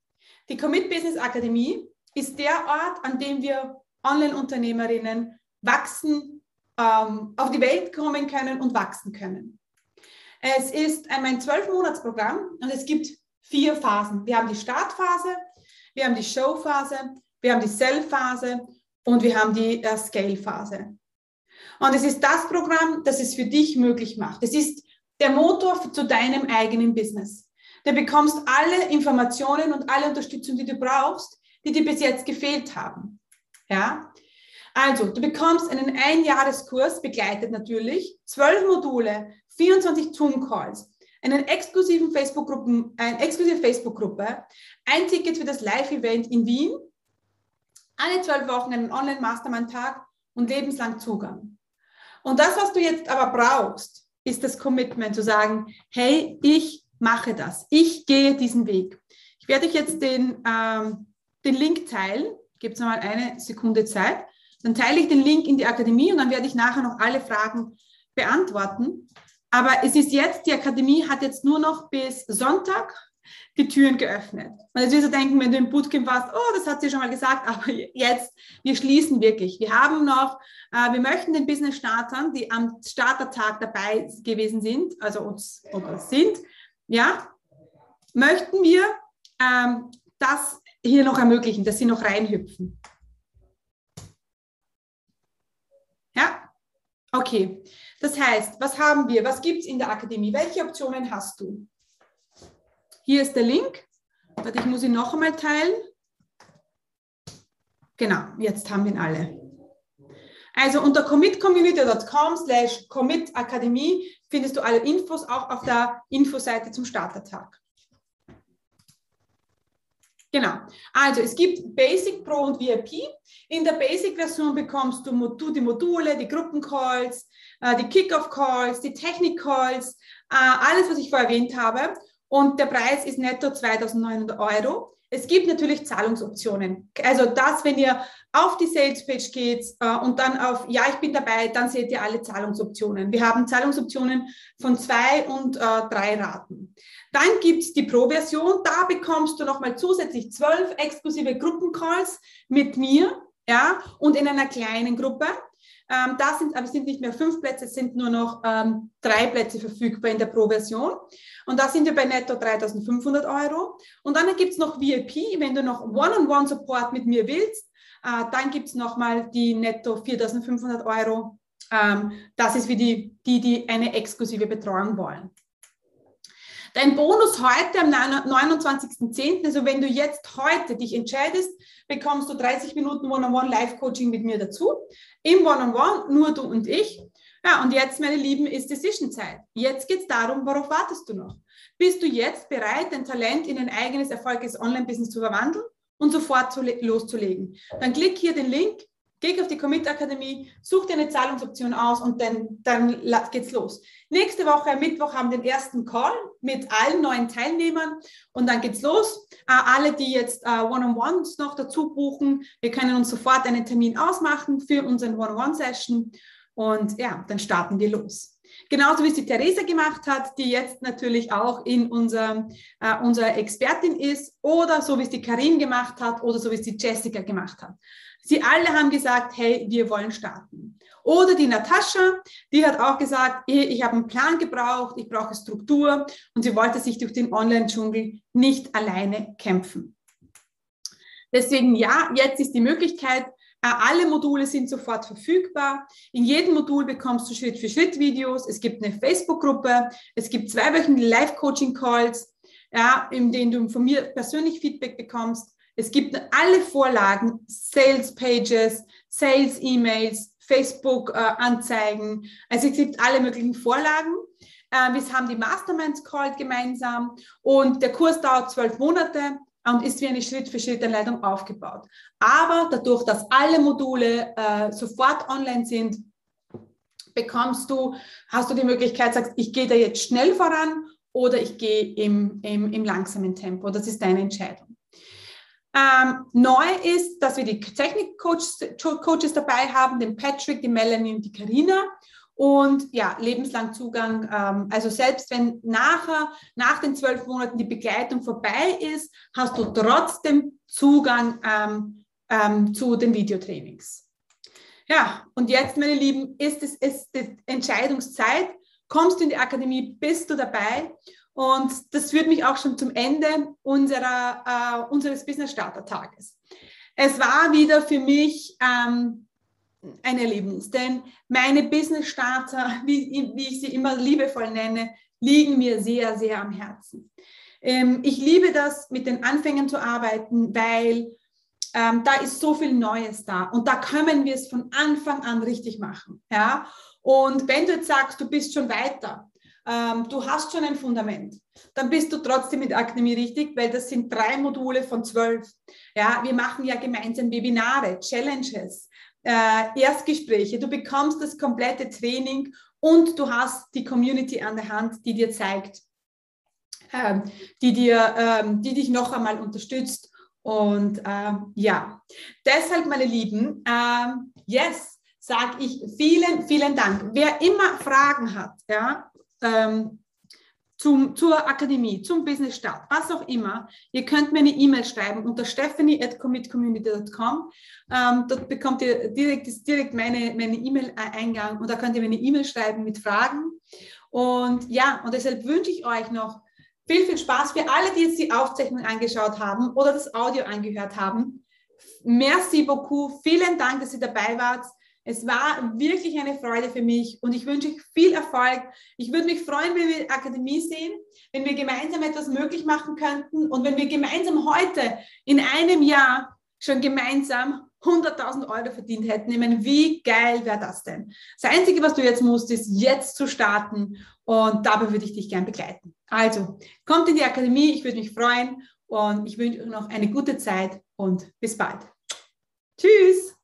Die Commit Business Akademie ist der Ort, an dem wir Online-Unternehmerinnen wachsen, ähm, auf die Welt kommen können und wachsen können. Es ist mein Zwölf-Monats-Programm und es gibt vier Phasen. Wir haben die Startphase, wir haben die Showphase, wir haben die Sell-Phase und wir haben die äh, Scale-Phase. Und es ist das Programm, das es für dich möglich macht. Es ist der Motor zu deinem eigenen Business. Du bekommst alle Informationen und alle Unterstützung, die du brauchst, die dir bis jetzt gefehlt haben. Ja? Also, du bekommst einen Einjahreskurs, begleitet natürlich, zwölf Module, 24 Zoom-Calls, einen exklusiven Facebook-Gruppen, eine exklusive Facebook-Gruppe, ein Ticket für das Live-Event in Wien, alle zwölf Wochen einen Online-Mastermind-Tag und lebenslang Zugang. Und das, was du jetzt aber brauchst, ist das Commitment zu sagen, hey, ich mache das, ich gehe diesen Weg. Ich werde euch jetzt den, ähm, den Link teilen, gibt es nochmal eine Sekunde Zeit. Dann teile ich den Link in die Akademie und dann werde ich nachher noch alle Fragen beantworten. Aber es ist jetzt, die Akademie hat jetzt nur noch bis Sonntag die Türen geöffnet. Und jetzt wirst du denken, wenn du im Bootcamp warst, oh, das hat sie schon mal gesagt, aber jetzt, wir schließen wirklich. Wir haben noch, äh, wir möchten den Business-Startern, die am Startertag dabei gewesen sind, also uns oder sind, ja, möchten wir ähm, das hier noch ermöglichen, dass sie noch reinhüpfen. Ja? Okay. Das heißt, was haben wir? Was gibt es in der Akademie? Welche Optionen hast du? Hier ist der Link. Ich muss ihn noch einmal teilen. Genau, jetzt haben wir ihn alle. Also unter commitcommunity.com slash commitakademie findest du alle Infos, auch auf der Infoseite zum Startertag. Genau. Also es gibt Basic, Pro und VIP. In der Basic-Version bekommst du die Module, die Gruppencalls, äh, die Kickoff-Calls, die Technik-Calls, äh, alles, was ich vorher erwähnt habe. und der Preis ist netto 2900 Euro. Es gibt natürlich Zahlungsoptionen. Also das, wenn ihr auf die Salespage geht äh, und dann auf Ja, ich bin dabei, dann seht ihr alle Zahlungsoptionen. Wir haben Zahlungsoptionen von zwei und äh, drei Raten. Dann gibt es die Pro-Version. Da bekommst du nochmal zusätzlich zwölf exklusive Gruppencalls mit mir ja, und in einer kleinen Gruppe. Ähm, da sind, aber es sind nicht mehr fünf Plätze, es sind nur noch ähm, drei Plätze verfügbar in der Pro-Version. Und da sind wir bei netto 3500 Euro. Und dann gibt es noch VIP, wenn du noch One-on-One-Support mit mir willst, äh, dann gibt es nochmal die netto 4500 Euro. Ähm, das ist für die, die, die eine exklusive Betreuung wollen. Dein Bonus heute am 29.10., also wenn du jetzt heute dich entscheidest, bekommst du 30 Minuten One-on-One Live-Coaching mit mir dazu. Im One-on-One, nur du und ich. Ja, und jetzt, meine Lieben, ist Decision-Zeit. Jetzt geht es darum, worauf wartest du noch? Bist du jetzt bereit, dein Talent in ein eigenes, erfolgreiches Online-Business zu verwandeln und sofort zu loszulegen? Dann klick hier den Link Geh auf die Commit Akademie, such dir eine Zahlungsoption aus und dann, dann geht's los. Nächste Woche, am Mittwoch, haben wir den ersten Call mit allen neuen Teilnehmern und dann geht's los. Äh, alle, die jetzt äh, One-on-Ones noch dazu buchen, wir können uns sofort einen Termin ausmachen für unseren One-on-One-Session und ja, dann starten wir los. Genauso wie es die Theresa gemacht hat, die jetzt natürlich auch in unser, äh, unsere Expertin ist, oder so wie es die Karin gemacht hat, oder so wie es die Jessica gemacht hat. Sie alle haben gesagt, hey, wir wollen starten. Oder die Natascha, die hat auch gesagt, ich habe einen Plan gebraucht, ich brauche Struktur und sie wollte sich durch den Online-Dschungel nicht alleine kämpfen. Deswegen ja, jetzt ist die Möglichkeit, äh, alle Module sind sofort verfügbar. In jedem Modul bekommst du Schritt für Schritt Videos. Es gibt eine Facebook-Gruppe. Es gibt zweiwöchentliche Live-Coaching-Calls, ja, in denen du von mir persönlich Feedback bekommst. Es gibt alle Vorlagen, Sales Pages, Sales E-Mails, Facebook-Anzeigen. Äh, also es gibt alle möglichen Vorlagen. Äh, wir haben die Masterminds called gemeinsam und der Kurs dauert zwölf Monate und ist wie eine Schritt-für-Schritt-Anleitung aufgebaut. Aber dadurch, dass alle Module äh, sofort online sind, bekommst du, hast du die Möglichkeit, sagst, ich gehe da jetzt schnell voran oder ich gehe im, im, im langsamen Tempo. Das ist deine Entscheidung. Ähm, neu ist, dass wir die Technik-Coaches dabei haben, den Patrick, die Melanie und die Karina. Und ja, lebenslang Zugang. Ähm, also selbst wenn nachher, nach den zwölf Monaten die Begleitung vorbei ist, hast du trotzdem Zugang ähm, ähm, zu den Videotrainings. Ja, und jetzt, meine Lieben, ist es ist die Entscheidungszeit. Kommst du in die Akademie, bist du dabei und das führt mich auch schon zum Ende unserer, äh, unseres Business Starter Tages. Es war wieder für mich ähm, ein Erlebnis, denn meine Business Starter, wie, wie, ich sie immer liebevoll nenne, liegen mir sehr, sehr am Herzen. Ähm, ich liebe das, mit den Anfängern zu arbeiten, weil ähm, da ist so viel Neues da und da können wir es von Anfang an richtig machen. Ja? Und wenn du jetzt sagst, du bist schon weiter, ähm, du hast schon ein Fundament, dann bist du trotzdem mit Akademie richtig, weil das sind drei Module von zwölf. Ja, wir machen ja gemeinsam Webinare, Challenges, äh, Erstgespräche. Du bekommst das komplette Training und du hast die Community an der Hand, die dir zeigt, ähm, die, dir, ähm, die dich noch einmal unterstützt. Und ähm, ja, deshalb, meine Lieben, ähm, yes, sage ich vielen, vielen Dank. Wer immer Fragen hat, ja, ähm, zum, zur Akademie, zum Business Start, was auch immer, ihr könnt mir eine E-Mail schreiben unter stephanie.commitcommunity.com. Ähm, dort bekommt ihr direkt, ist direkt meine, meine E-Mail-Eingang und da könnt ihr mir eine E-Mail schreiben mit Fragen. Und ja, und deshalb wünsche ich euch noch viel, viel Spaß für alle, die jetzt die Aufzeichnung angeschaut haben oder das Audio angehört haben. Merci beaucoup. Vielen Dank, dass ihr dabei wart. Es war wirklich eine Freude für mich und ich wünsche euch viel Erfolg. Ich würde mich freuen, wenn wir die Akademie sehen, wenn wir gemeinsam etwas möglich machen könnten und wenn wir gemeinsam heute in einem Jahr schon gemeinsam 100.000 Euro verdient hätten. Ich meine, wie geil wäre das denn? Das Einzige, was du jetzt musst, ist jetzt zu starten und dabei würde ich dich gern begleiten. Also, kommt in die Akademie, ich würde mich freuen und ich wünsche euch noch eine gute Zeit und bis bald. Tschüss!